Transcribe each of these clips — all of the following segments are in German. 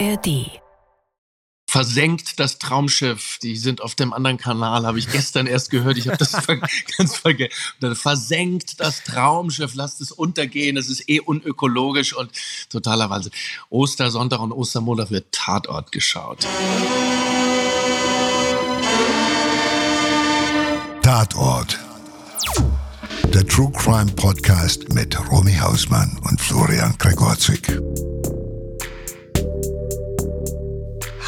ARD. Versenkt das Traumschiff. Die sind auf dem anderen Kanal, habe ich gestern erst gehört. Ich habe das ganz vergessen. Versenkt das Traumschiff, lasst es untergehen. Es ist eh unökologisch und totaler Wahnsinn. Ostersonntag und Ostermontag wird Tatort geschaut. Tatort. Der True Crime Podcast mit Romy Hausmann und Florian Gregorzig.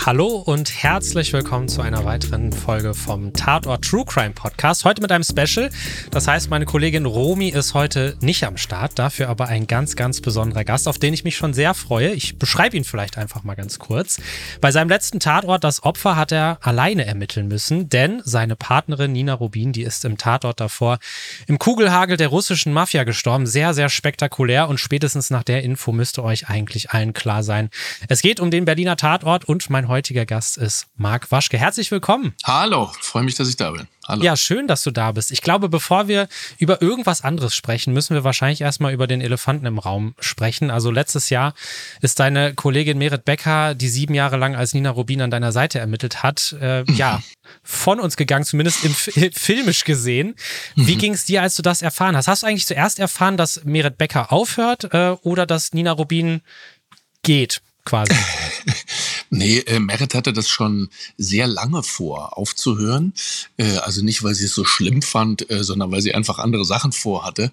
Hallo und herzlich willkommen zu einer weiteren Folge vom Tatort True Crime Podcast. Heute mit einem Special. Das heißt, meine Kollegin Romy ist heute nicht am Start, dafür aber ein ganz, ganz besonderer Gast, auf den ich mich schon sehr freue. Ich beschreibe ihn vielleicht einfach mal ganz kurz. Bei seinem letzten Tatort, das Opfer, hat er alleine ermitteln müssen, denn seine Partnerin Nina Rubin, die ist im Tatort davor im Kugelhagel der russischen Mafia gestorben. Sehr, sehr spektakulär und spätestens nach der Info müsste euch eigentlich allen klar sein. Es geht um den Berliner Tatort und mein heutiger Gast ist Marc Waschke. Herzlich willkommen. Hallo, freue mich, dass ich da bin. Hallo. Ja, schön, dass du da bist. Ich glaube, bevor wir über irgendwas anderes sprechen, müssen wir wahrscheinlich erstmal über den Elefanten im Raum sprechen. Also letztes Jahr ist deine Kollegin Merit Becker, die sieben Jahre lang als Nina Rubin an deiner Seite ermittelt hat, äh, ja, von uns gegangen, zumindest im, filmisch gesehen. Wie mhm. ging es dir, als du das erfahren hast? Hast du eigentlich zuerst erfahren, dass Merit Becker aufhört äh, oder dass Nina Rubin geht? quasi. nee, äh, Merit hatte das schon sehr lange vor, aufzuhören. Äh, also nicht, weil sie es so schlimm fand, äh, sondern weil sie einfach andere Sachen vorhatte.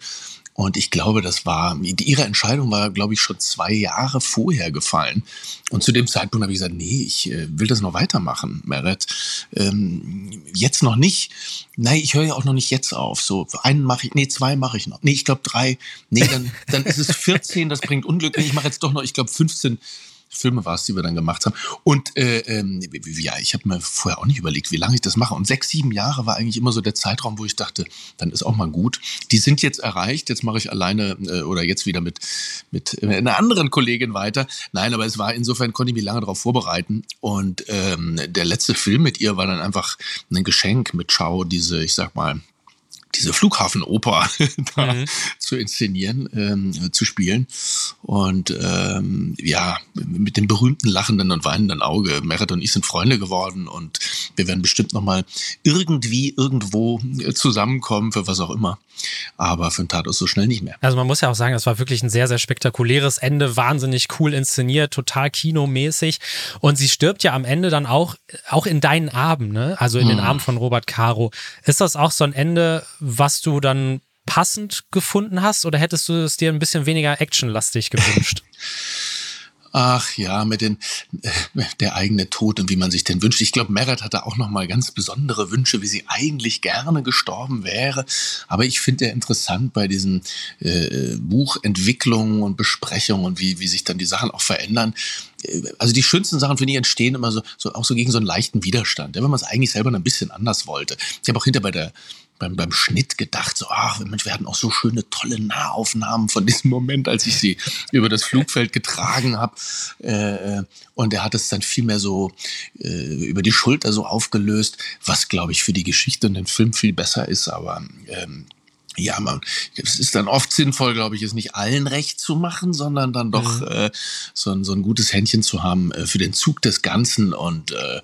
Und ich glaube, das war, ihre Entscheidung war, glaube ich, schon zwei Jahre vorher gefallen. Und zu dem Zeitpunkt habe ich gesagt, nee, ich äh, will das noch weitermachen, Merit. Ähm, jetzt noch nicht. Nein, ich höre ja auch noch nicht jetzt auf. So, einen mache ich, nee, zwei mache ich noch. Nee, ich glaube drei. Nee, dann, dann ist es 14, das bringt Unglück. Nee, ich mache jetzt doch noch, ich glaube 15 Filme war es, die wir dann gemacht haben. Und äh, ähm, ja, ich habe mir vorher auch nicht überlegt, wie lange ich das mache. Und sechs, sieben Jahre war eigentlich immer so der Zeitraum, wo ich dachte, dann ist auch mal gut. Die sind jetzt erreicht. Jetzt mache ich alleine äh, oder jetzt wieder mit, mit einer anderen Kollegin weiter. Nein, aber es war insofern, konnte ich mich lange darauf vorbereiten. Und ähm, der letzte Film mit ihr war dann einfach ein Geschenk mit Schau, diese, ich sag mal, diese Flughafenoper da mhm. zu inszenieren, ähm, zu spielen. Und ähm, ja, mit dem berühmten lachenden und weinenden Auge. Merit und ich sind Freunde geworden und wir werden bestimmt nochmal irgendwie irgendwo zusammenkommen, für was auch immer. Aber für den Tatort so schnell nicht mehr. Also man muss ja auch sagen, es war wirklich ein sehr, sehr spektakuläres Ende, wahnsinnig cool inszeniert, total kinomäßig. Und sie stirbt ja am Ende dann auch, auch in deinen Armen, ne? Also in mhm. den Armen von Robert Caro. Ist das auch so ein Ende, was du dann passend gefunden hast oder hättest du es dir ein bisschen weniger actionlastig gewünscht? Ach ja, mit den äh, der eigene Tod und wie man sich den wünscht. Ich glaube, Merit hatte auch noch mal ganz besondere Wünsche, wie sie eigentlich gerne gestorben wäre. Aber ich finde ja interessant bei diesen äh, Buchentwicklungen und Besprechungen und wie wie sich dann die Sachen auch verändern. Äh, also die schönsten Sachen finde ich entstehen immer so, so auch so gegen so einen leichten Widerstand, wenn man es eigentlich selber ein bisschen anders wollte. Ich habe auch hinter bei der beim, beim Schnitt gedacht, so, ach, wir hatten auch so schöne, tolle Nahaufnahmen von diesem Moment, als ich sie über das Flugfeld getragen habe. Äh, äh, und er hat es dann viel mehr so äh, über die Schulter so aufgelöst, was, glaube ich, für die Geschichte und den Film viel besser ist. Aber ähm, ja, man, es ist dann oft sinnvoll, glaube ich, es nicht allen recht zu machen, sondern dann doch mhm. äh, so, ein, so ein gutes Händchen zu haben äh, für den Zug des Ganzen und äh,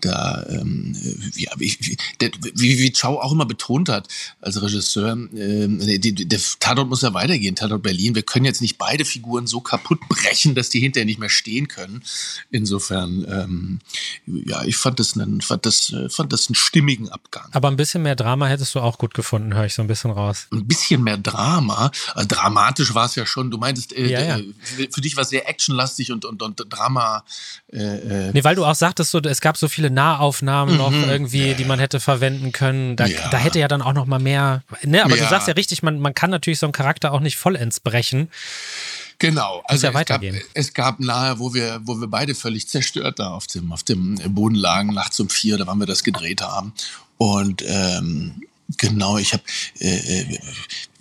da, ähm, ja, wie, wie, der, wie, wie Chow auch immer betont hat als Regisseur, äh, die, der Tatort muss ja weitergehen, Tatort Berlin. Wir können jetzt nicht beide Figuren so kaputt brechen, dass die hinterher nicht mehr stehen können. Insofern, ähm, ja, ich fand das, einen, fand, das, äh, fand das einen stimmigen Abgang. Aber ein bisschen mehr Drama hättest du auch gut gefunden, höre ich so ein bisschen raus raus. Ein bisschen mehr Drama. Also dramatisch war es ja schon. Du meintest, äh, ja, ja. Äh, für dich war es sehr actionlastig und, und, und Drama. Äh, äh, nee, weil du auch sagtest, so, es gab so viele Nahaufnahmen mhm. noch irgendwie, die man hätte verwenden können. Da, ja. da hätte ja dann auch noch mal mehr. Ne, aber du sagst ja richtig, man, man kann natürlich so einen Charakter auch nicht vollends brechen. Genau, also ja es, gab, es gab nahe, wo wir, wo wir beide völlig zerstört da auf dem, auf dem Boden lagen, nachts um vier, da wann wir das gedreht haben. Und ähm, Genau, ich habe äh, äh,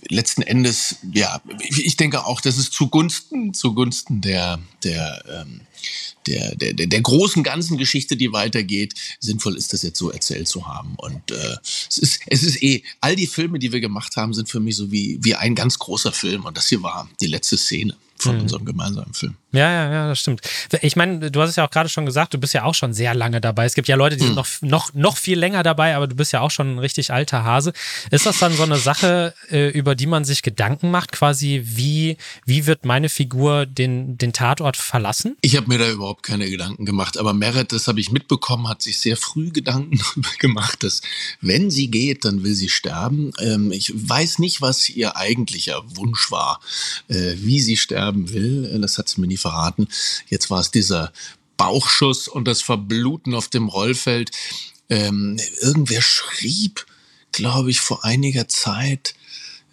letzten Endes, ja, ich denke auch, dass es zugunsten, zugunsten der, der, ähm, der, der, der, großen ganzen Geschichte, die weitergeht, sinnvoll ist, das jetzt so erzählt zu haben. Und äh, es, ist, es ist eh, all die Filme, die wir gemacht haben, sind für mich so wie, wie ein ganz großer Film. Und das hier war die letzte Szene von mhm. unserem gemeinsamen Film. Ja, ja, ja, das stimmt. Ich meine, du hast es ja auch gerade schon gesagt, du bist ja auch schon sehr lange dabei. Es gibt ja Leute, die sind hm. noch, noch, noch viel länger dabei, aber du bist ja auch schon ein richtig alter Hase. Ist das dann so eine Sache, äh, über die man sich Gedanken macht, quasi, wie, wie wird meine Figur den, den Tatort verlassen? Ich habe mir da überhaupt keine Gedanken gemacht, aber Meret, das habe ich mitbekommen, hat sich sehr früh Gedanken gemacht, dass wenn sie geht, dann will sie sterben. Ähm, ich weiß nicht, was ihr eigentlicher Wunsch war, äh, wie sie sterben will. Das hat sie mir nie verraten. Jetzt war es dieser Bauchschuss und das Verbluten auf dem Rollfeld. Ähm, irgendwer schrieb, glaube ich, vor einiger Zeit,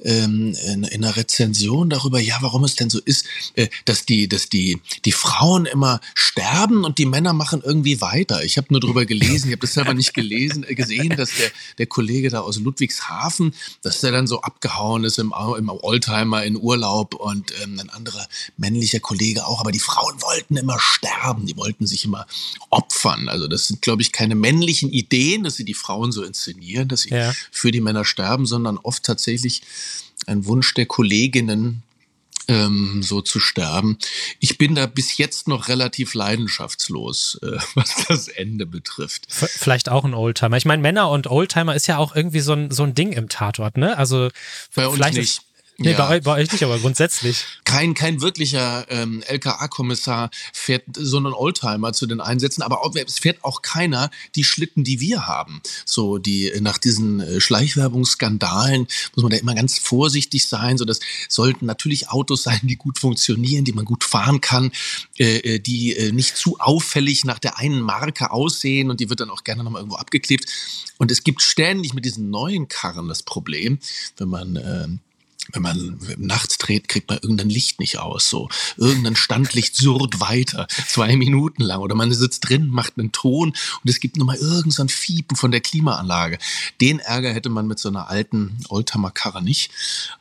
ähm, in, in einer Rezension darüber, ja, warum es denn so ist, äh, dass die, dass die, die Frauen immer sterben und die Männer machen irgendwie weiter. Ich habe nur darüber gelesen, ich habe das selber nicht gelesen, äh, gesehen, dass der, der Kollege da aus Ludwigshafen, dass der dann so abgehauen ist im, im Oldtimer in Urlaub und ähm, ein anderer männlicher Kollege auch. Aber die Frauen wollten immer sterben, die wollten sich immer opfern. Also das sind, glaube ich, keine männlichen Ideen, dass sie die Frauen so inszenieren, dass sie ja. für die Männer sterben, sondern oft tatsächlich ein Wunsch der Kolleginnen, ähm, so zu sterben. Ich bin da bis jetzt noch relativ leidenschaftslos, äh, was das Ende betrifft. Vielleicht auch ein Oldtimer. Ich meine, Männer und Oldtimer ist ja auch irgendwie so ein, so ein Ding im Tatort, ne? Also bei uns vielleicht nicht. Ist, Nee, ja. bei, bei, euch nicht, aber grundsätzlich. Kein, kein wirklicher ähm, LKA-Kommissar fährt so einen Oldtimer zu den Einsätzen, aber auch, es fährt auch keiner die Schlitten, die wir haben. So, die nach diesen äh, Schleichwerbungsskandalen muss man da immer ganz vorsichtig sein. So, das sollten natürlich Autos sein, die gut funktionieren, die man gut fahren kann, äh, äh die äh, nicht zu auffällig nach der einen Marke aussehen und die wird dann auch gerne nochmal irgendwo abgeklebt. Und es gibt ständig mit diesen neuen Karren das Problem, wenn man äh, wenn man nachts dreht, kriegt man irgendein Licht nicht aus. So irgendein Standlicht surrt weiter, zwei Minuten lang. Oder man sitzt drin, macht einen Ton und es gibt nur mal irgendein so Fiepen von der Klimaanlage. Den Ärger hätte man mit so einer alten Oldtimer-Karre nicht.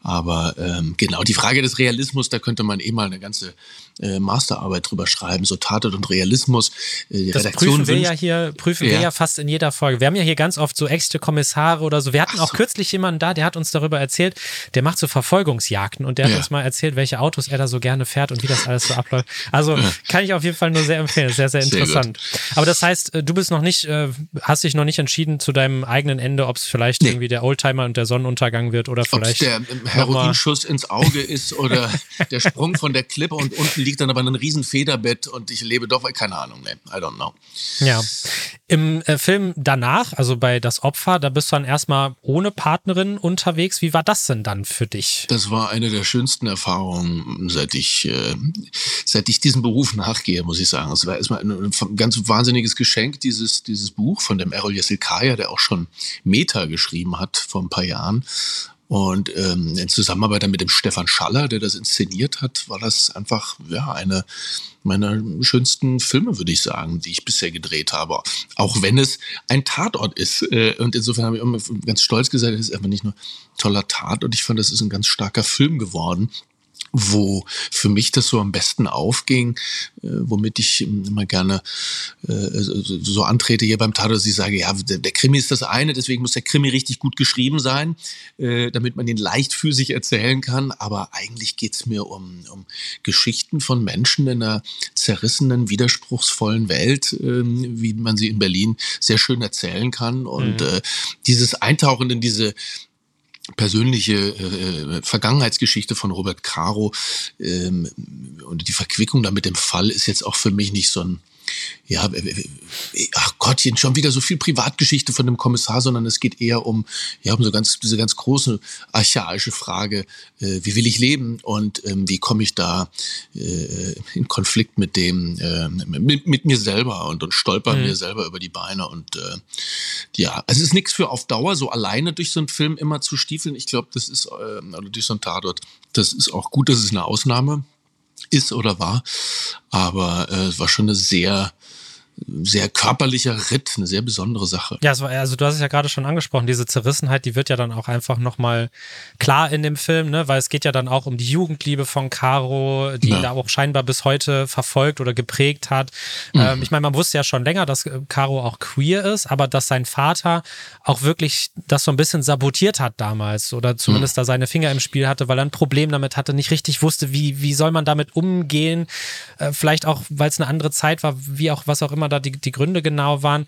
Aber ähm, genau, die Frage des Realismus, da könnte man eh mal eine ganze äh, Masterarbeit drüber schreiben, so Tatort und Realismus. Äh, die das Redaktion prüfen wir ja hier, prüfen ja. wir ja fast in jeder Folge. Wir haben ja hier ganz oft so echte Kommissare oder so. Wir hatten so. auch kürzlich jemanden da, der hat uns darüber erzählt, der macht so Verfolgungsjagden und der hat ja. uns mal erzählt, welche Autos er da so gerne fährt und wie das alles so abläuft. Also ja. kann ich auf jeden Fall nur sehr empfehlen. Sehr, sehr interessant. Sehr Aber das heißt, äh, du bist noch nicht, äh, hast dich noch nicht entschieden zu deinem eigenen Ende, ob es vielleicht nee. irgendwie der Oldtimer und der Sonnenuntergang wird oder vielleicht. Ob der Heroinschuss ins Auge ist oder der Sprung von der Klippe und unten liegt dann aber ein riesen Federbett und ich lebe doch, keine Ahnung, ne, I don't know. Ja. Im äh, Film danach, also bei Das Opfer, da bist du dann erstmal ohne Partnerin unterwegs. Wie war das denn dann für dich? Das war eine der schönsten Erfahrungen, seit ich, äh, seit ich diesem Beruf nachgehe, muss ich sagen. Es war erstmal ein, ein, ganz wahnsinniges Geschenk, dieses, dieses Buch von dem Errol Yesilkaya, der auch schon Meta geschrieben hat vor ein paar Jahren. Und ähm, in Zusammenarbeit mit dem Stefan Schaller, der das inszeniert hat, war das einfach ja eine meiner schönsten Filme, würde ich sagen, die ich bisher gedreht habe. Auch wenn es ein Tatort ist. Äh, und insofern habe ich immer ganz stolz gesagt, es ist einfach nicht nur toller Tatort. Ich fand, das ist ein ganz starker Film geworden wo für mich das so am besten aufging, äh, womit ich immer gerne äh, so antrete hier beim Tatort, dass ich sage, ja, der, der, Krimi ist das eine, deswegen muss der Krimi richtig gut geschrieben sein, äh, damit man ihn leicht für sich erzählen kann. Aber eigentlich geht's mir um, um Geschichten von Menschen in einer zerrissenen, widerspruchsvollen Welt, äh, wie man sie in Berlin sehr schön erzählen kann. Und mhm. äh, dieses Eintauchen in diese persönliche äh, Vergangenheitsgeschichte von Robert Caro ähm, und die Verquickung da mit dem Fall ist jetzt auch für mich nicht so ein ja, ach Gottchen, schon wieder so viel Privatgeschichte von dem Kommissar, sondern es geht eher um, ja, um so ganz, diese ganz große archaische Frage, äh, wie will ich leben und ähm, wie komme ich da äh, in Konflikt mit dem, äh, mit, mit, mir selber und, und stolper mhm. mir selber über die Beine und äh, ja, es ist nichts für auf Dauer, so alleine durch so einen Film immer zu stiefeln. Ich glaube, das ist, äh, oder durch so einen Tatort, das ist auch gut, das ist eine Ausnahme ist oder war. Aber äh, es war schon eine sehr, sehr körperlicher Ritt, eine sehr besondere Sache. Ja, war, also du hast es ja gerade schon angesprochen, diese Zerrissenheit, die wird ja dann auch einfach nochmal klar in dem Film, ne? weil es geht ja dann auch um die Jugendliebe von Caro, die ja. da auch scheinbar bis heute verfolgt oder geprägt hat. Mhm. Ähm, ich meine, man wusste ja schon länger, dass äh, Caro auch queer ist, aber dass sein Vater auch wirklich das so ein bisschen sabotiert hat damals oder zumindest mhm. da seine Finger im Spiel hatte, weil er ein Problem damit hatte, nicht richtig wusste, wie, wie soll man damit umgehen, äh, vielleicht auch, weil es eine andere Zeit war, wie auch, was auch immer da die, die Gründe genau waren.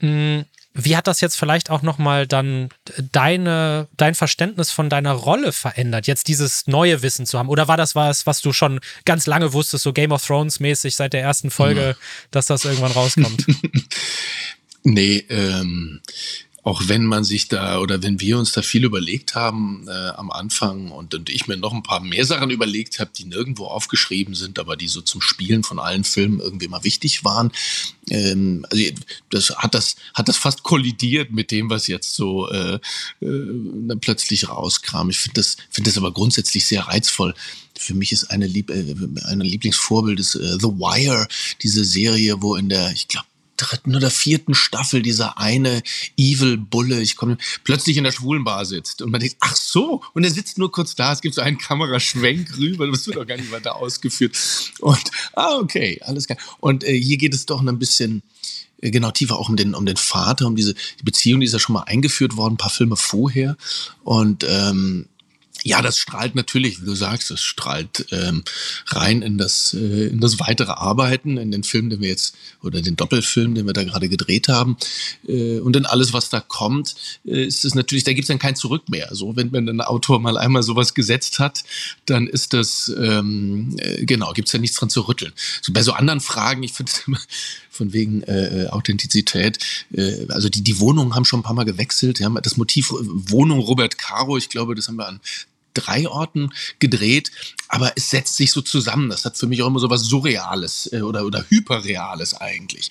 Hm, wie hat das jetzt vielleicht auch nochmal dann deine, dein Verständnis von deiner Rolle verändert, jetzt dieses neue Wissen zu haben? Oder war das was, was du schon ganz lange wusstest, so Game of Thrones mäßig seit der ersten Folge, mhm. dass das irgendwann rauskommt? nee, ähm, auch wenn man sich da oder wenn wir uns da viel überlegt haben äh, am Anfang und, und ich mir noch ein paar mehr Sachen überlegt habe, die nirgendwo aufgeschrieben sind, aber die so zum Spielen von allen Filmen irgendwie mal wichtig waren. Ähm, also das hat das hat das fast kollidiert mit dem, was jetzt so äh, äh, plötzlich rauskam. Ich finde das finde das aber grundsätzlich sehr reizvoll. Für mich ist eine, Lieb äh, eine Lieblingsvorbild ist äh, The Wire, diese Serie, wo in der ich glaube dritten oder vierten Staffel dieser eine Evil Bulle, ich komme plötzlich in der Schwulenbar sitzt und man denkt, ach so, und er sitzt nur kurz da, es gibt so einen Kameraschwenk rüber, das wird doch gar nicht weiter ausgeführt. Und ah, okay, alles klar. Und äh, hier geht es doch ein bisschen äh, genau tiefer auch um den um den Vater, um diese die Beziehung, die ist ja schon mal eingeführt worden, ein paar Filme vorher und ähm, ja, das strahlt natürlich, wie du sagst, das strahlt ähm, rein in das, äh, in das weitere Arbeiten, in den Film, den wir jetzt, oder den Doppelfilm, den wir da gerade gedreht haben. Äh, und in alles, was da kommt, äh, ist es natürlich, da gibt es dann kein Zurück mehr. So, wenn, wenn ein Autor mal einmal sowas gesetzt hat, dann ist das, ähm, äh, genau, gibt es ja nichts dran zu rütteln. So, bei so anderen Fragen, ich finde es immer von wegen äh, Authentizität, äh, also die, die Wohnungen haben schon ein paar Mal gewechselt. Ja, das Motiv Wohnung Robert Caro, ich glaube, das haben wir an drei Orten gedreht, aber es setzt sich so zusammen. Das hat für mich auch immer so was Surreales äh, oder, oder Hyperreales eigentlich.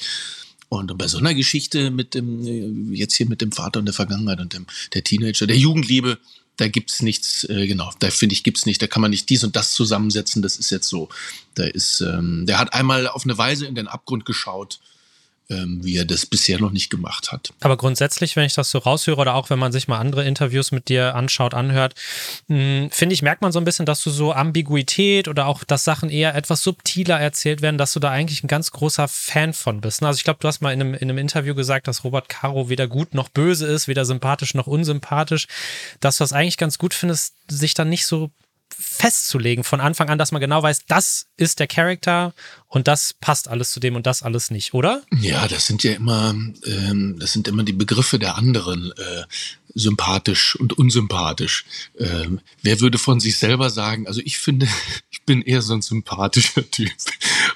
Und bei so einer Geschichte mit dem, äh, jetzt hier mit dem Vater und der Vergangenheit und dem, der Teenager, der Jugendliebe, da gibt's nichts, äh, genau, da finde ich, gibt's nicht, da kann man nicht dies und das zusammensetzen, das ist jetzt so. Da ist, ähm, der hat einmal auf eine Weise in den Abgrund geschaut, wie er das bisher noch nicht gemacht hat. Aber grundsätzlich, wenn ich das so raushöre oder auch wenn man sich mal andere Interviews mit dir anschaut, anhört, hm, finde ich, merkt man so ein bisschen, dass du so Ambiguität oder auch, dass Sachen eher etwas subtiler erzählt werden, dass du da eigentlich ein ganz großer Fan von bist. Also ich glaube, du hast mal in einem, in einem Interview gesagt, dass Robert Caro weder gut noch böse ist, weder sympathisch noch unsympathisch, dass du das eigentlich ganz gut findest, sich dann nicht so festzulegen von Anfang an, dass man genau weiß, das ist der Charakter und das passt alles zu dem und das alles nicht, oder? Ja, das sind ja immer, ähm, das sind immer die Begriffe der anderen. Äh, sympathisch und unsympathisch. Ähm, wer würde von sich selber sagen, also ich finde, ich bin eher so ein sympathischer Typ.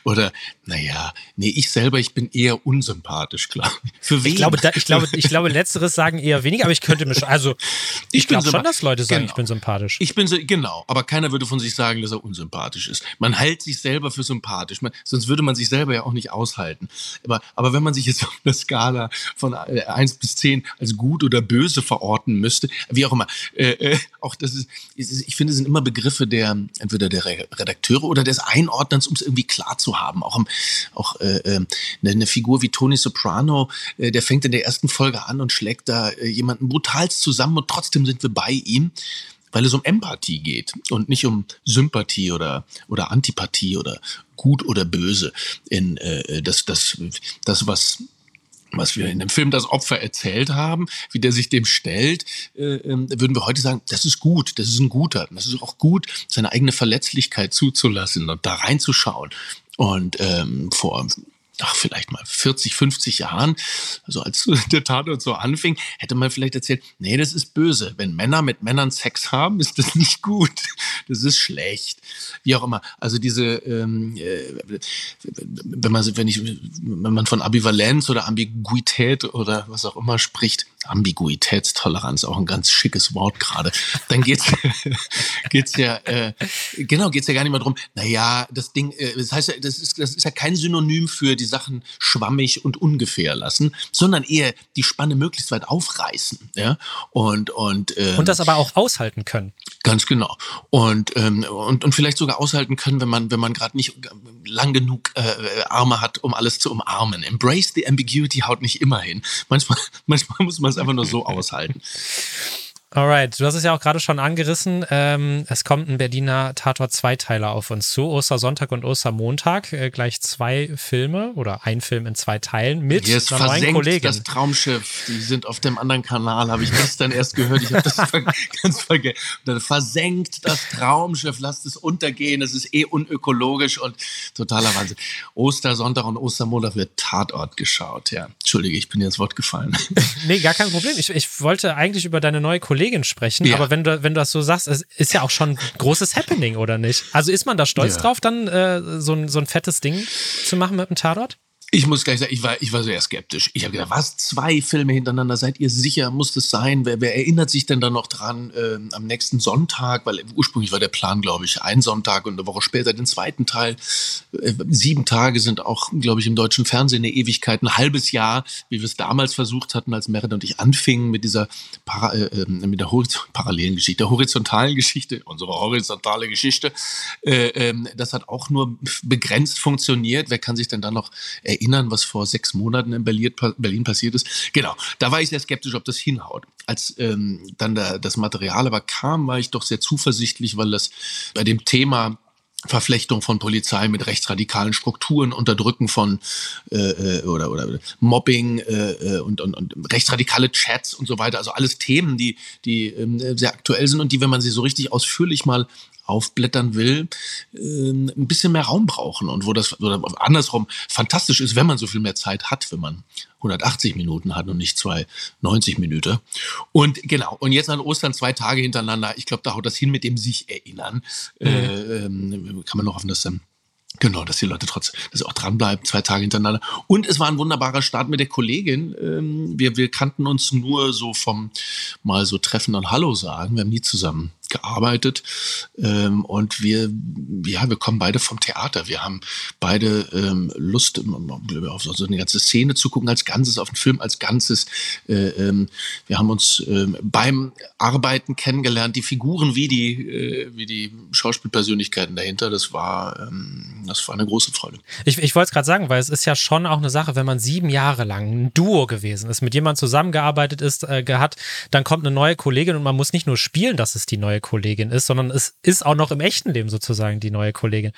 Oder, naja, nee, ich selber, ich bin eher unsympathisch, klar. Für wen? Ich glaube, da, ich glaube, ich glaube, letzteres sagen eher weniger, aber ich könnte mich, also, ich, ich glaube schon, dass Leute sagen, genau. ich bin sympathisch. Ich bin, so, genau, aber keiner würde von sich sagen, dass er unsympathisch ist. Man hält sich selber für sympathisch, man, sonst würde man sich selber ja auch nicht aushalten. Aber, aber wenn man sich jetzt auf einer Skala von 1 bis 10 als gut oder böse verorten müsste, wie auch immer. Äh, äh, auch das ist, ich finde, es sind immer Begriffe der entweder der Redakteure oder des Einordnens, um es irgendwie klar zu haben. Auch, auch äh, äh, eine Figur wie Tony Soprano, äh, der fängt in der ersten Folge an und schlägt da äh, jemanden brutalst zusammen und trotzdem sind wir bei ihm weil es um Empathie geht und nicht um Sympathie oder, oder Antipathie oder gut oder böse. In, äh, das, das, das, was was wir in dem Film das Opfer erzählt haben, wie der sich dem stellt, äh, äh, würden wir heute sagen, das ist gut, das ist ein guter. Das ist auch gut, seine eigene Verletzlichkeit zuzulassen und da reinzuschauen. Und ähm, vor ach, vielleicht mal 40, 50 Jahren, also als der Tatort so anfing, hätte man vielleicht erzählt, nee, das ist böse. Wenn Männer mit Männern Sex haben, ist das nicht gut. Das ist schlecht. Wie auch immer. Also diese, ähm, äh, wenn man, wenn ich, wenn man von Ambivalenz oder Ambiguität oder was auch immer spricht, Ambiguitätstoleranz, auch ein ganz schickes Wort gerade, dann geht's, geht's ja, äh, genau, geht's ja gar nicht mehr drum, naja, das Ding, äh, das heißt das ist, das ist ja kein Synonym für die Sachen schwammig und ungefähr lassen, sondern eher die Spanne möglichst weit aufreißen, ja, und, und, ähm, und das aber auch aushalten können. Ganz genau. Und, ähm, und, und vielleicht sogar aushalten können, wenn man, wenn man gerade nicht lang genug äh, Arme hat, um alles zu umarmen. Embrace the ambiguity haut nicht immer hin. Manchmal, manchmal muss man einfach nur so aushalten. Alright, du hast es ja auch gerade schon angerissen. Ähm, es kommt ein Berliner Tatort-Zweiteiler auf uns zu. Ostersonntag und Ostermontag. Äh, gleich zwei Filme oder ein Film in zwei Teilen mit Jetzt einer neuen Kollegin. Das Traumschiff, die sind auf dem anderen Kanal, habe ich gestern erst gehört. Ich habe das ganz vergessen. Versenkt das Traumschiff, lasst es untergehen. Es ist eh unökologisch und totaler Wahnsinn. Ostersonntag und Ostermontag wird Tatort geschaut. Ja, Entschuldige, ich bin dir ins Wort gefallen. nee, gar kein Problem. Ich, ich wollte eigentlich über deine neue Kollegin Kollegin sprechen, ja. aber wenn du, wenn du das so sagst, es ist ja auch schon ein großes Happening, oder nicht? Also ist man da stolz ja. drauf, dann äh, so, ein, so ein fettes Ding zu machen mit dem Tatort? Ich muss gleich sagen, ich war, ich war sehr skeptisch. Ich habe gedacht, was, zwei Filme hintereinander, seid ihr sicher, muss das sein? Wer, wer erinnert sich denn da noch dran äh, am nächsten Sonntag? Weil ursprünglich war der Plan, glaube ich, ein Sonntag und eine Woche später den zweiten Teil. Äh, sieben Tage sind auch, glaube ich, im deutschen Fernsehen eine Ewigkeit, ein halbes Jahr, wie wir es damals versucht hatten, als Meredith und ich anfingen mit dieser Para, äh, ähm, mit der parallelen Geschichte, der horizontalen Geschichte, unsere horizontale Geschichte. Äh, ähm, das hat auch nur begrenzt funktioniert. Wer kann sich denn da noch erinnern? Erinnern, was vor sechs Monaten in Berlin, passiert ist. Genau, da war ich sehr skeptisch, ob das hinhaut. Als ähm, dann da, das Material aber kam, war ich doch sehr zuversichtlich, weil das bei dem Thema Verflechtung von Polizei mit rechtsradikalen Strukturen, Unterdrücken von äh, äh oder, oder Mobbing äh, äh, und, und, und rechtsradikale Chats und so weiter. Also alles Themen, die, die ähm, sehr aktuell sind und die, wenn man sie so richtig ausführlich mal aufblättern will, äh, ein bisschen mehr Raum brauchen und wo das oder andersrum fantastisch ist, wenn man so viel mehr Zeit hat, wenn man 180 Minuten hat und nicht zwei 90 Minuten. Und genau, und jetzt an Ostern zwei Tage hintereinander, ich glaube, da haut das hin mit dem sich erinnern. Mhm. Äh, ähm, kann man noch hoffen, dass dann Genau, dass die Leute trotzdem, dass sie auch dranbleiben, zwei Tage hintereinander. Und es war ein wunderbarer Start mit der Kollegin. Ähm, wir, wir kannten uns nur so vom mal so treffen und Hallo sagen. Wir haben nie zusammen gearbeitet ähm, und wir, ja, wir kommen beide vom Theater. Wir haben beide ähm, Lust, auf so eine ganze Szene zu gucken als Ganzes, auf den Film als Ganzes. Äh, ähm, wir haben uns ähm, beim Arbeiten kennengelernt, die Figuren wie die, äh, wie die Schauspielpersönlichkeiten dahinter. Das war, ähm, das war eine große Freude. Ich, ich wollte es gerade sagen, weil es ist ja schon auch eine Sache, wenn man sieben Jahre lang ein Duo gewesen ist, mit jemandem zusammengearbeitet ist, äh, hat, dann kommt eine neue Kollegin und man muss nicht nur spielen, dass es die neue neue Kollegin ist, sondern es ist auch noch im echten Leben sozusagen die neue Kollegin.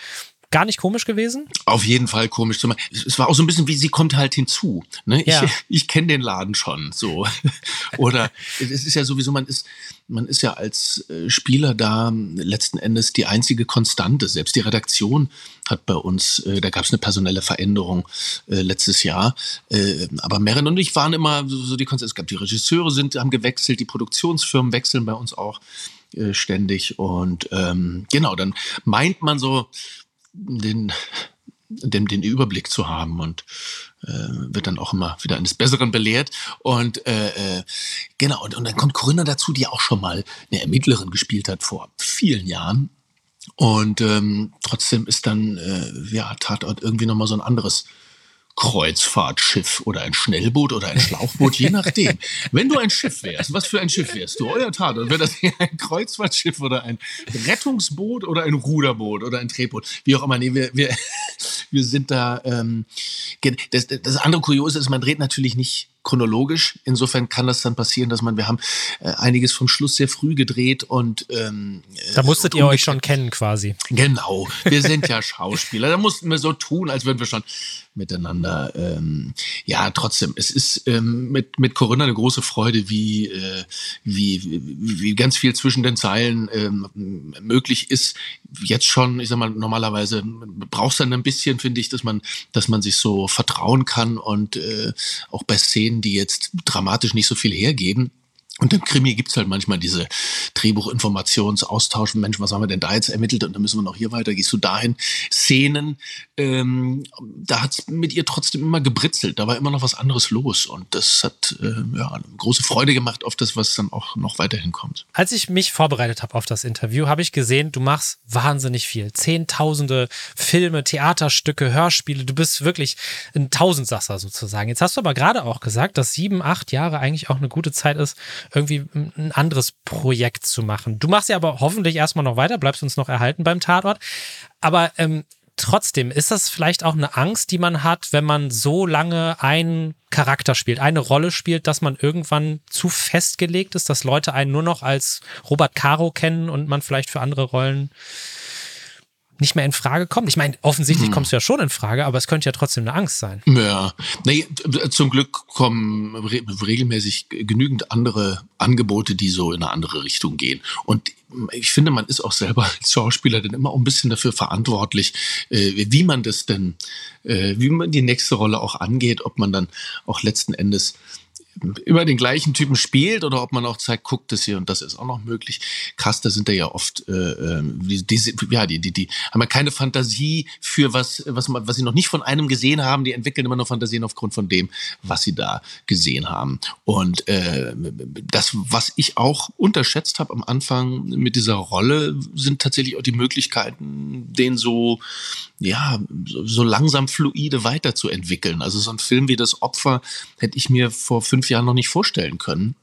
Gar nicht komisch gewesen? Auf jeden Fall komisch. Es war auch so ein bisschen wie, sie kommt halt hinzu. Ne? Ja. Ich, ich kenne den Laden schon so. Oder es ist ja sowieso, man ist, man ist ja als äh, Spieler da letzten Endes die einzige Konstante. Selbst die Redaktion hat bei uns, äh, da gab es eine personelle Veränderung äh, letztes Jahr. Äh, aber Merin und ich waren immer so die Konstante. Es gab die Regisseure sind, haben gewechselt, die Produktionsfirmen wechseln bei uns auch. Äh, ständig. Und ähm, genau, dann meint man so den, den, den Überblick zu haben und äh, wird dann auch immer wieder eines Besseren belehrt. Und äh, äh, genau, und, und dann kommt Corinna dazu, die auch schon mal eine Ermittlerin gespielt hat vor vielen Jahren. Und ähm, trotzdem ist dann äh, ja Tatort irgendwie nochmal so ein anderes Kreuzfahrtschiff oder ein Schnellboot oder ein Schlauchboot, je nachdem. Wenn du ein Schiff wärst, was für ein Schiff wärst du? Euer Tat. Wäre das ein Kreuzfahrtschiff oder ein Rettungsboot oder ein Ruderboot oder ein Drehboot? Wie auch immer. Nee, wir, wir, wir sind da. Ähm, das, das andere Kuriose ist, man dreht natürlich nicht chronologisch. Insofern kann das dann passieren, dass man, wir haben äh, einiges vom Schluss sehr früh gedreht und ähm, da musstet ihr euch schon kennen quasi. Genau, wir sind ja Schauspieler. Da mussten wir so tun, als würden wir schon miteinander. Ähm, ja, trotzdem, es ist ähm, mit, mit Corinna eine große Freude, wie, äh, wie, wie ganz viel zwischen den Zeilen ähm, möglich ist. Jetzt schon, ich sag mal, normalerweise brauchst du dann ein bisschen, finde ich, dass man, dass man sich so vertrauen kann und äh, auch bei Szenen, die jetzt dramatisch nicht so viel hergeben, und im Krimi gibt's halt manchmal diese Drehbuchinformationsaustausch. Mensch, was haben wir denn da jetzt ermittelt? Und dann müssen wir noch hier weiter. Gehst du dahin? Szenen, ähm, da hat's mit ihr trotzdem immer gebritzelt. Da war immer noch was anderes los. Und das hat äh, ja, große Freude gemacht auf das, was dann auch noch weiterhin kommt. Als ich mich vorbereitet habe auf das Interview, habe ich gesehen, du machst wahnsinnig viel. Zehntausende Filme, Theaterstücke, Hörspiele. Du bist wirklich ein Tausendsasser sozusagen. Jetzt hast du aber gerade auch gesagt, dass sieben, acht Jahre eigentlich auch eine gute Zeit ist, irgendwie ein anderes Projekt zu machen. Du machst ja aber hoffentlich erstmal noch weiter, bleibst uns noch erhalten beim Tatort. Aber ähm, trotzdem, ist das vielleicht auch eine Angst, die man hat, wenn man so lange einen Charakter spielt, eine Rolle spielt, dass man irgendwann zu festgelegt ist, dass Leute einen nur noch als Robert Caro kennen und man vielleicht für andere Rollen nicht mehr in Frage kommt? Ich meine, offensichtlich hm. kommst du ja schon in Frage, aber es könnte ja trotzdem eine Angst sein. Ja, nee, zum Glück kommen re regelmäßig genügend andere Angebote, die so in eine andere Richtung gehen. Und ich finde, man ist auch selber als Schauspieler dann immer auch ein bisschen dafür verantwortlich, äh, wie man das denn, äh, wie man die nächste Rolle auch angeht, ob man dann auch letzten Endes immer den gleichen Typen spielt oder ob man auch zeigt, guckt das hier und das ist auch noch möglich. Krass, da sind da ja oft, äh, ähm, die, die, ja, die, die, die haben ja keine Fantasie für was, was, was sie noch nicht von einem gesehen haben. Die entwickeln immer nur Fantasien aufgrund von dem, was sie da gesehen haben. Und äh, das, was ich auch unterschätzt habe am Anfang mit dieser Rolle, sind tatsächlich auch die Möglichkeiten, den so, ja, so langsam fluide weiterzuentwickeln. Also so ein Film wie Das Opfer hätte ich mir vor fünf Jahren noch nicht vorstellen können.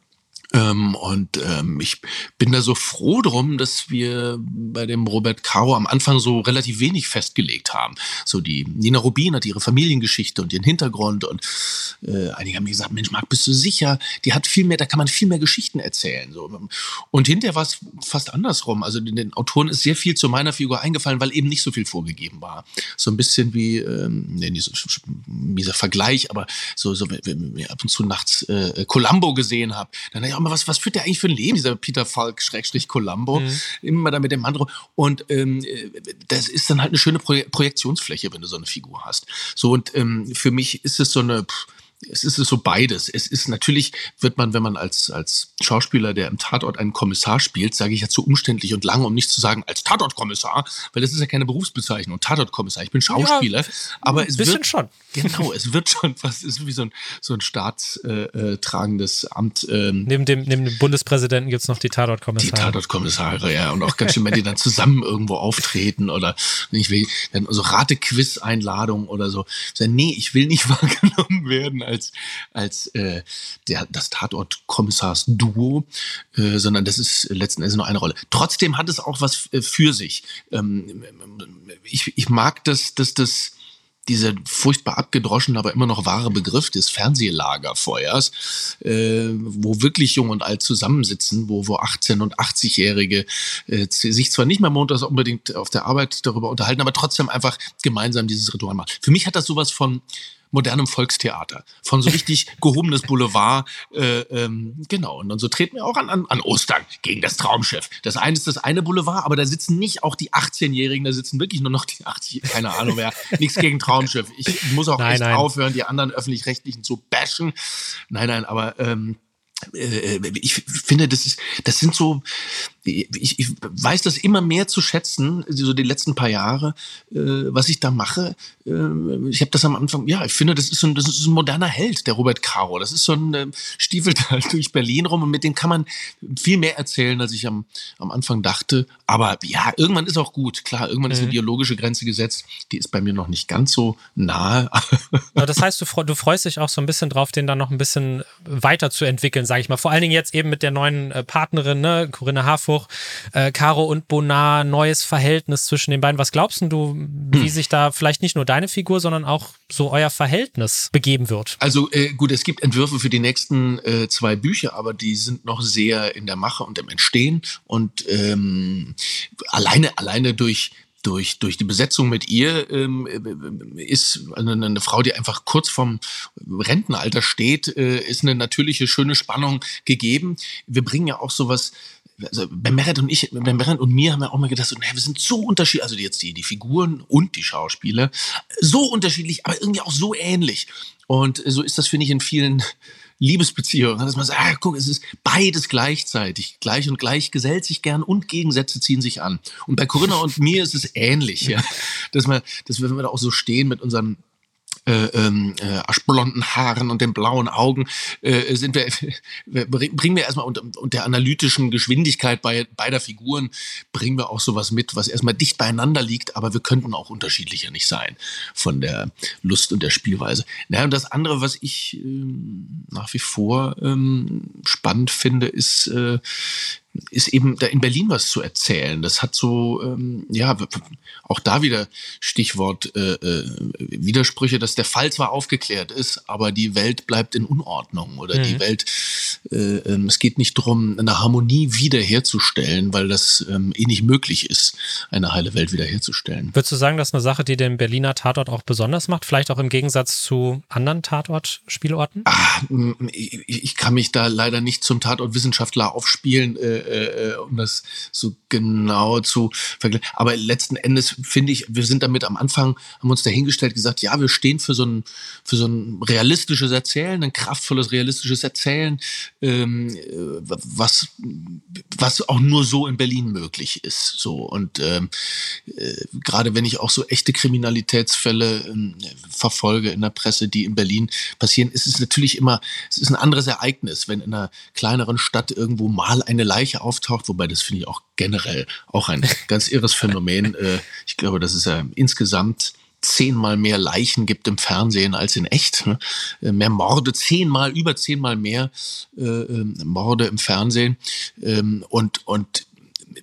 Ähm, und ähm, ich bin da so froh drum, dass wir bei dem Robert Caro am Anfang so relativ wenig festgelegt haben. So die Nina Rubin hat ihre Familiengeschichte und ihren Hintergrund und äh, einige haben mir gesagt, Mensch, Marc, bist du sicher? Die hat viel mehr, da kann man viel mehr Geschichten erzählen. So. Und hinterher war es fast andersrum. Also den Autoren ist sehr viel zu meiner Figur eingefallen, weil eben nicht so viel vorgegeben war. So ein bisschen wie, ähm, nee, nicht so dieser Vergleich, aber so, so wenn ich ab und zu nachts äh, Columbo gesehen habe, dann ja mal, was, was führt der eigentlich für ein Leben, dieser Peter Falk, Schrägstrich Columbo, mhm. immer da mit dem Mandro. Und ähm, das ist dann halt eine schöne Pro Projektionsfläche, wenn du so eine Figur hast. So, und ähm, für mich ist es so eine, pff, es ist so beides. Es ist natürlich, wird man, wenn man als, als Schauspieler, der im Tatort einen Kommissar spielt, sage ich ja zu umständlich und lange, um nicht zu sagen, als Tatortkommissar, weil das ist ja keine Berufsbezeichnung. Tatortkommissar. Ich bin Schauspieler, ja, aber es wird schon. Genau, es wird schon es ist wie so ein, so ein staatstragendes äh, Amt. Ähm, neben, dem, neben dem Bundespräsidenten gibt es noch die Tatortkommissare. Die Tatortkommissare, ja. Und auch ganz schön, wenn die dann zusammen irgendwo auftreten oder ich will, dann so Rate-Quiz-Einladung oder so. Nee, ich will nicht wahrgenommen werden als, als äh, der, das Tatort-Kommissars-Duo, äh, sondern das ist letzten Endes nur eine Rolle. Trotzdem hat es auch was äh, für sich. Ähm, ich, ich mag das, dass das dieser furchtbar abgedroschene, aber immer noch wahre Begriff des Fernsehlagerfeuers, äh, wo wirklich Jung und Alt zusammensitzen, wo, wo 18- und 80-Jährige äh, sich zwar nicht mehr montags unbedingt auf der Arbeit darüber unterhalten, aber trotzdem einfach gemeinsam dieses Ritual machen. Für mich hat das sowas von modernem Volkstheater, von so richtig gehobenes Boulevard. Äh, ähm, genau, und dann so treten wir auch an, an, an Ostern gegen das Traumschiff. Das eine ist das eine Boulevard, aber da sitzen nicht auch die 18-Jährigen, da sitzen wirklich nur noch die 80, keine Ahnung wer. Nichts gegen Traumschiff. Ich muss auch nein, echt nein. aufhören, die anderen öffentlich-rechtlichen zu bashen. Nein, nein, aber ähm, äh, ich finde, das ist, das sind so, ich, ich weiß das immer mehr zu schätzen, so die letzten paar Jahre, äh, was ich da mache. Äh, ich habe das am Anfang, ja, ich finde, das ist, so ein, das ist ein moderner Held, der Robert Caro. Das ist so ein äh, stiefelt halt durch Berlin rum und mit dem kann man viel mehr erzählen, als ich am, am Anfang dachte. Aber ja, irgendwann ist auch gut. Klar, irgendwann ist eine mhm. biologische Grenze gesetzt. Die ist bei mir noch nicht ganz so nahe. Aber das heißt, du, du freust dich auch so ein bisschen drauf, den dann noch ein bisschen weiterzuentwickeln sage ich mal. Vor allen Dingen jetzt eben mit der neuen äh, Partnerin, ne, Corinna Harfuch, äh, Caro und Bonar, neues Verhältnis zwischen den beiden. Was glaubst du, wie hm. sich da vielleicht nicht nur deine Figur, sondern auch so euer Verhältnis begeben wird? Also äh, gut, es gibt Entwürfe für die nächsten äh, zwei Bücher, aber die sind noch sehr in der Mache und im Entstehen und ähm, alleine alleine durch durch, durch die Besetzung mit ihr ähm, ist eine, eine, Frau, die einfach kurz vorm Rentenalter steht, äh, ist eine natürliche, schöne Spannung gegeben. Wir bringen ja auch sowas, also bei Merit und ich, bei Merit und mir haben wir auch mal gedacht, so, naja, wir sind so unterschiedlich, also jetzt die, die Figuren und die Schauspieler, so unterschiedlich, aber irgendwie auch so ähnlich. Und so ist das, finde ich, in vielen Liebesbeziehung, dass man sagt, ah, guck, es ist beides gleichzeitig. Gleich und gleich gesellt sich gern und Gegensätze ziehen sich an. Und bei Corinna und mir ist es ähnlich, ja. Dass wir, dass wir, wenn wir da auch so stehen mit unseren äh, ähm, äh, aschblonden Haaren und den blauen Augen äh, sind wir, bringen wir erstmal und, und der analytischen Geschwindigkeit bei beider Figuren bringen wir auch sowas mit, was erstmal dicht beieinander liegt, aber wir könnten auch unterschiedlicher nicht sein von der Lust und der Spielweise. Naja, und das andere, was ich ähm, nach wie vor ähm, spannend finde, ist äh, ist eben da in Berlin was zu erzählen. Das hat so, ähm, ja, auch da wieder Stichwort äh, äh, Widersprüche, dass der Fall zwar aufgeklärt ist, aber die Welt bleibt in Unordnung oder mhm. die Welt, äh, äh, es geht nicht darum, eine Harmonie wiederherzustellen, weil das ähm, eh nicht möglich ist, eine heile Welt wiederherzustellen. Würdest du sagen, das ist eine Sache, die den Berliner Tatort auch besonders macht? Vielleicht auch im Gegensatz zu anderen Tatort-Spielorten? Ah, ich, ich kann mich da leider nicht zum Tatortwissenschaftler aufspielen. Äh, äh, um das so genau zu vergleichen. Aber letzten Endes finde ich, wir sind damit am Anfang, haben uns dahingestellt, gesagt, ja, wir stehen für so ein, für so ein realistisches Erzählen, ein kraftvolles, realistisches Erzählen, ähm, äh, was, was auch nur so in Berlin möglich ist. So und ähm, äh, gerade wenn ich auch so echte Kriminalitätsfälle äh, verfolge in der Presse, die in Berlin passieren, ist es natürlich immer, es ist ein anderes Ereignis, wenn in einer kleineren Stadt irgendwo mal eine Leiche Leiche auftaucht, wobei das finde ich auch generell auch ein ganz irres Phänomen. Äh, ich glaube, dass es ja insgesamt zehnmal mehr Leichen gibt im Fernsehen als in echt. Ne? Äh, mehr Morde, zehnmal, über zehnmal mehr äh, ähm, Morde im Fernsehen. Ähm, und, und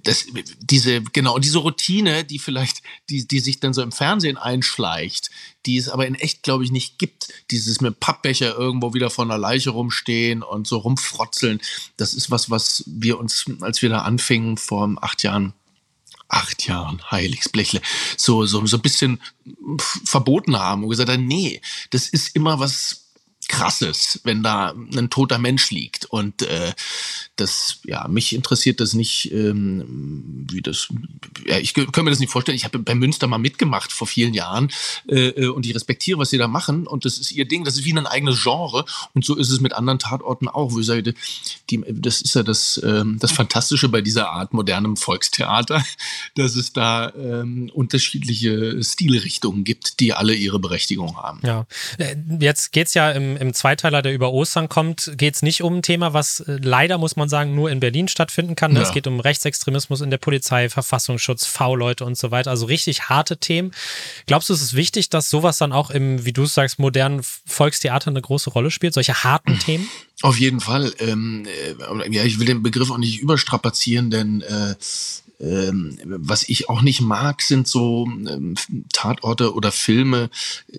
das, diese, genau, diese Routine, die vielleicht, die, die sich dann so im Fernsehen einschleicht, die es aber in echt, glaube ich, nicht gibt. Dieses mit Pappbecher irgendwo wieder vor einer Leiche rumstehen und so rumfrotzeln. Das ist was, was wir uns, als wir da anfingen vor acht Jahren, acht Jahren, Heiligsblechle, so, so, so ein bisschen verboten haben und gesagt haben, nee, das ist immer was, Krasses, wenn da ein toter Mensch liegt. Und äh, das, ja, mich interessiert das nicht, ähm, wie das, ja, ich kann mir das nicht vorstellen. Ich habe bei Münster mal mitgemacht vor vielen Jahren äh, äh, und ich respektiere, was sie da machen. Und das ist ihr Ding, das ist wie ein eigenes Genre. Und so ist es mit anderen Tatorten auch, wo ich sage, die, das ist ja das, ähm, das Fantastische bei dieser Art modernem Volkstheater, dass es da ähm, unterschiedliche Stilrichtungen gibt, die alle ihre Berechtigung haben. Ja, äh, jetzt geht's ja im im Zweiteiler, der über Ostern kommt, geht es nicht um ein Thema, was äh, leider, muss man sagen, nur in Berlin stattfinden kann. Ja. Es geht um Rechtsextremismus in der Polizei, Verfassungsschutz, V-Leute und so weiter. Also richtig harte Themen. Glaubst du, es ist wichtig, dass sowas dann auch im, wie du sagst, modernen Volkstheater eine große Rolle spielt? Solche harten Themen? Auf jeden Fall. Ähm, äh, ja, ich will den Begriff auch nicht überstrapazieren, denn äh, ähm, was ich auch nicht mag, sind so ähm, Tatorte oder Filme,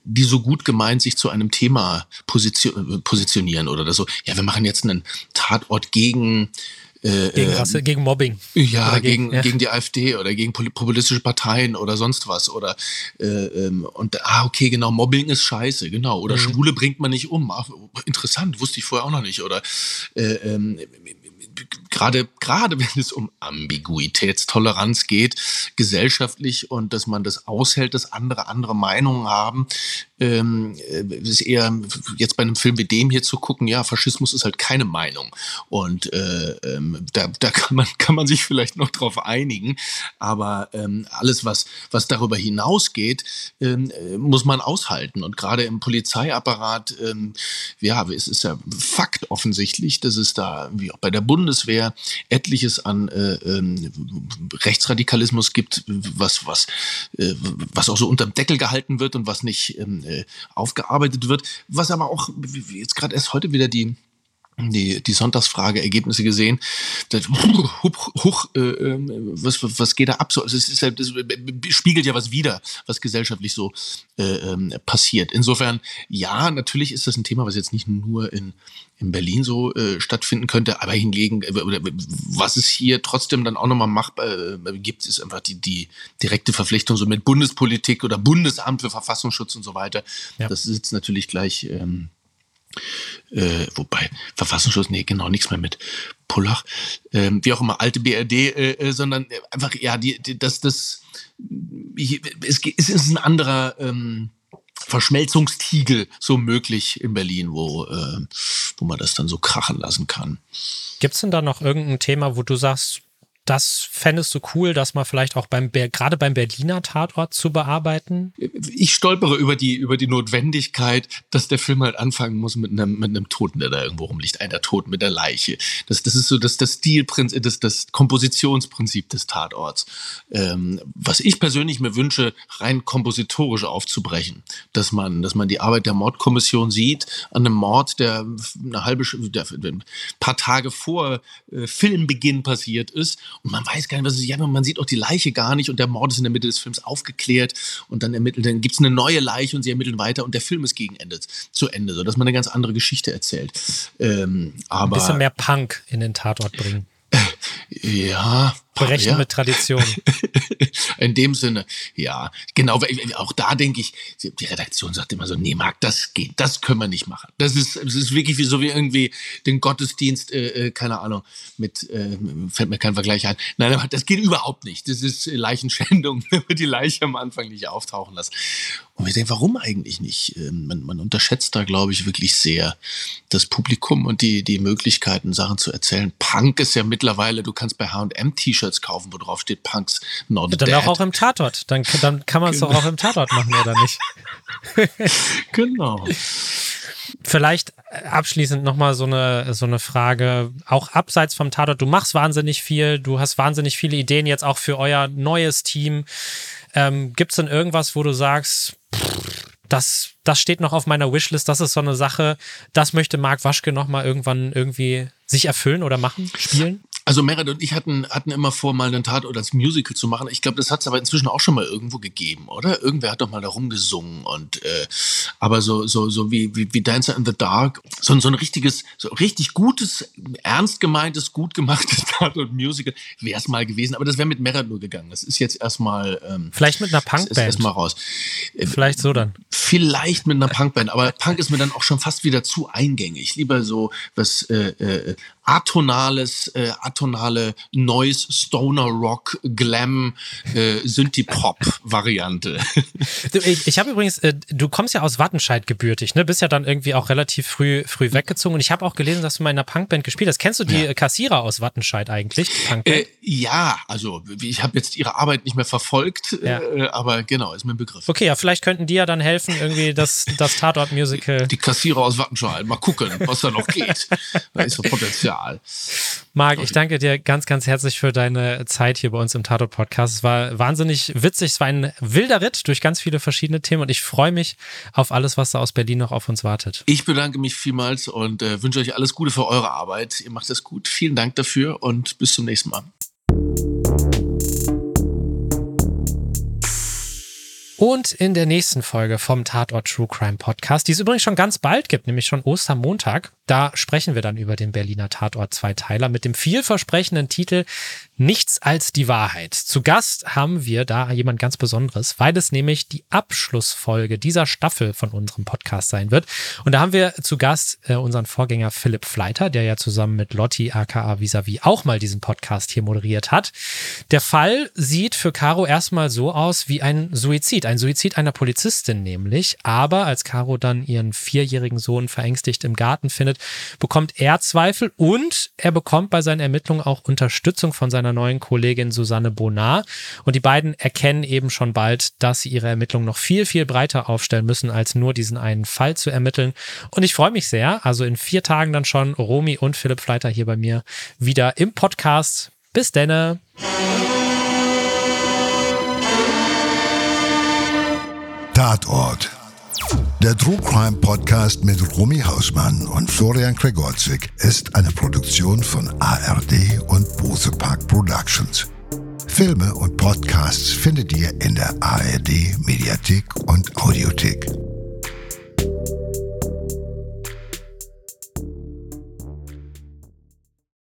die so gut gemeint sich zu einem Thema position positionieren oder so. Ja, wir machen jetzt einen Tatort gegen äh, gegen ähm, Rasse, gegen Mobbing. Ja, gegen, gegen, ja. gegen die AfD oder gegen populistische Parteien oder sonst was. Oder äh, ähm, und ah, okay, genau, Mobbing ist scheiße, genau. Oder mhm. Schwule bringt man nicht um. Ach, interessant, wusste ich vorher auch noch nicht. Oder äh, ähm, gerade, gerade wenn es um Ambiguitätstoleranz geht, gesellschaftlich und dass man das aushält, dass andere andere Meinungen haben, ähm, äh, ist eher jetzt bei einem Film wie dem hier zu gucken, ja, Faschismus ist halt keine Meinung. Und äh, ähm, da, da kann man, kann man sich vielleicht noch drauf einigen. Aber ähm, alles, was, was darüber hinausgeht, ähm, äh, muss man aushalten. Und gerade im Polizeiapparat, ähm, ja, es ist ja Fakt offensichtlich, dass es da, wie auch bei der Bundeswehr, etliches an äh, ähm, Rechtsradikalismus gibt, was, was, äh, was auch so unterm Deckel gehalten wird und was nicht ähm, äh, aufgearbeitet wird. Was aber auch jetzt gerade erst heute wieder die die, die Sonntagsfrage-Ergebnisse gesehen. Das, huch, huch, äh, ähm, was, was geht da ab? So, es ist das spiegelt ja was wider, was gesellschaftlich so äh, ähm, passiert. Insofern, ja, natürlich ist das ein Thema, was jetzt nicht nur in, in Berlin so äh, stattfinden könnte, aber hingegen, äh, was es hier trotzdem dann auch nochmal machbar äh, gibt, ist einfach die, die direkte Verpflichtung so mit Bundespolitik oder Bundesamt für Verfassungsschutz und so weiter. Ja. Das ist jetzt natürlich gleich ähm, äh, wobei, Verfassungsschutz, nee, genau, nichts mehr mit Pullach, ähm, wie auch immer, alte BRD, äh, äh, sondern einfach, ja, die, die, das, das, es, es ist ein anderer ähm, Verschmelzungstiegel so möglich in Berlin, wo, äh, wo man das dann so krachen lassen kann. Gibt es denn da noch irgendein Thema, wo du sagst, das fändest du cool, das mal vielleicht auch beim gerade beim Berliner Tatort zu bearbeiten? Ich stolpere über die, über die Notwendigkeit, dass der Film halt anfangen muss mit einem, mit einem Toten, der da irgendwo rumliegt, einer Toten mit der Leiche. Das, das ist so das, das Stilprinzip, das, das Kompositionsprinzip des Tatorts. Ähm, was ich persönlich mir wünsche, rein kompositorisch aufzubrechen. Dass man, dass man die Arbeit der Mordkommission sieht, an einem Mord, der eine halbe, der, ein paar Tage vor äh, Filmbeginn passiert ist und man weiß gar nicht, was es ist. Ja, man sieht auch die Leiche gar nicht und der Mord ist in der Mitte des Films aufgeklärt und dann ermittelt, dann gibt es eine neue Leiche und sie ermitteln weiter und der Film ist gegen Ende zu Ende, sodass man eine ganz andere Geschichte erzählt. Ähm, aber, Ein bisschen mehr Punk in den Tatort bringen. Ja. Brechen ja. mit Tradition. In dem Sinne, ja. Genau, auch da denke ich, die Redaktion sagt immer so, nee, Marc, das geht, das können wir nicht machen. Das ist, das ist wirklich wie so wie irgendwie den Gottesdienst, äh, keine Ahnung, mit, äh, fällt mir kein Vergleich ein. Nein, das geht überhaupt nicht. Das ist Leichenschändung, wenn wir die Leiche am Anfang nicht auftauchen lassen. Und wir denken, warum eigentlich nicht? Man, man unterschätzt da, glaube ich, wirklich sehr das Publikum und die, die Möglichkeiten, Sachen zu erzählen. Punk ist ja mittlerweile, du kannst bei H&M T-Shirts T-Shirts kaufen, wo drauf steht Punks Not ja, Dann Dead. auch im Tatort. Dann, dann kann man es genau. doch auch im Tatort machen, oder nicht? genau. Vielleicht abschließend nochmal so eine, so eine Frage, auch abseits vom Tatort. Du machst wahnsinnig viel, du hast wahnsinnig viele Ideen jetzt auch für euer neues Team. Ähm, Gibt es denn irgendwas, wo du sagst, das, das steht noch auf meiner Wishlist, das ist so eine Sache, das möchte Marc Waschke nochmal irgendwann irgendwie sich erfüllen oder machen, spielen? Also Meredith und ich hatten, hatten immer vor, mal einen Tatort als Musical zu machen. Ich glaube, das hat es aber inzwischen auch schon mal irgendwo gegeben, oder? Irgendwer hat doch mal da rumgesungen und äh, aber so, so, so wie, wie, wie Dancer in the Dark, so, so ein richtiges, so richtig gutes, ernst gemeintes, gut gemachtes Tatort-Musical wäre es mal gewesen, aber das wäre mit Meredith nur gegangen. Das ist jetzt erstmal ähm, Vielleicht mit einer Punkband. Erstmal raus. Äh, Vielleicht so dann. Vielleicht mit einer Punkband, aber Punk ist mir dann auch schon fast wieder zu eingängig. Lieber so was äh, äh, atonales, äh, atonale Noise, Stoner Rock, Glam, äh, Synthie-Pop-Variante. ich, ich habe übrigens, äh, du kommst ja aus Wattenscheid gebürtig, ne? Bist ja dann irgendwie auch relativ früh, früh weggezogen. Und ich habe auch gelesen, dass du mal in einer Punkband gespielt hast. Kennst du die ja. Kassierer aus Wattenscheid eigentlich? Äh, ja, also ich habe jetzt ihre Arbeit nicht mehr verfolgt, ja. äh, aber genau, ist mir ein Begriff. Okay, ja, vielleicht könnten die ja dann helfen, irgendwie das, das Tatort-Musical. Die Kassierer aus Wattenscheid, mal gucken, was da noch geht. da ist so Potenzial. Spezial. Marc, ich danke dir ganz, ganz herzlich für deine Zeit hier bei uns im Tatort-Podcast. Es war wahnsinnig witzig. Es war ein wilder Ritt durch ganz viele verschiedene Themen und ich freue mich auf alles, was da aus Berlin noch auf uns wartet. Ich bedanke mich vielmals und äh, wünsche euch alles Gute für eure Arbeit. Ihr macht das gut. Vielen Dank dafür und bis zum nächsten Mal. Und in der nächsten Folge vom Tatort True Crime Podcast, die es übrigens schon ganz bald gibt, nämlich schon Ostermontag, da sprechen wir dann über den Berliner Tatort Zweiteiler mit dem vielversprechenden Titel Nichts als die Wahrheit. Zu Gast haben wir da jemand ganz Besonderes, weil es nämlich die Abschlussfolge dieser Staffel von unserem Podcast sein wird. Und da haben wir zu Gast äh, unseren Vorgänger Philipp Fleiter, der ja zusammen mit Lotti aka Visavi auch mal diesen Podcast hier moderiert hat. Der Fall sieht für Caro erstmal so aus wie ein Suizid, ein Suizid einer Polizistin nämlich. Aber als Caro dann ihren vierjährigen Sohn verängstigt im Garten findet, bekommt er Zweifel und er bekommt bei seinen Ermittlungen auch Unterstützung von seiner neuen Kollegin Susanne Bonar. Und die beiden erkennen eben schon bald, dass sie ihre Ermittlungen noch viel, viel breiter aufstellen müssen, als nur diesen einen Fall zu ermitteln. Und ich freue mich sehr. Also in vier Tagen dann schon Romy und Philipp Fleiter hier bei mir wieder im Podcast. Bis denne. Tatort. Der True Crime Podcast mit Romy Hausmann und Florian Gregorczyk ist eine Produktion von ARD und Bose Park Productions. Filme und Podcasts findet ihr in der ARD Mediathek und Audiothek.